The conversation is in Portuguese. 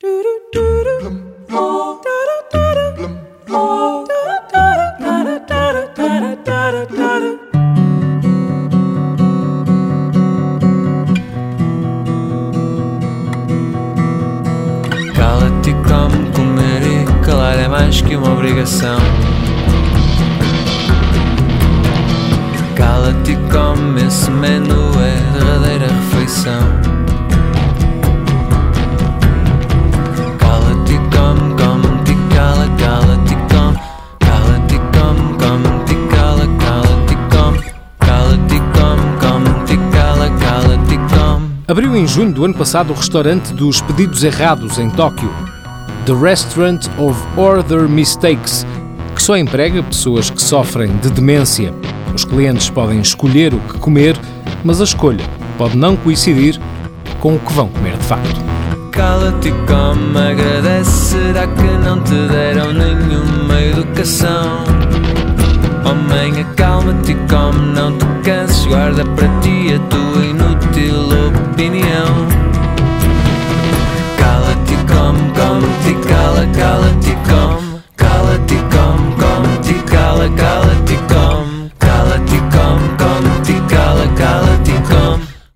Cala-te come, comer e calar é mais que uma obrigação. Cala-te come, esse menu Abriu em junho do ano passado o restaurante dos pedidos errados em Tóquio, The Restaurant of Order Mistakes, que só emprega pessoas que sofrem de demência. Os clientes podem escolher o que comer, mas a escolha pode não coincidir com o que vão comer de facto. Cala-te e come, agradece, será que não te deram nenhuma educação? Mãe, acalma-te e come, não te canses, guarda para ti a tua beni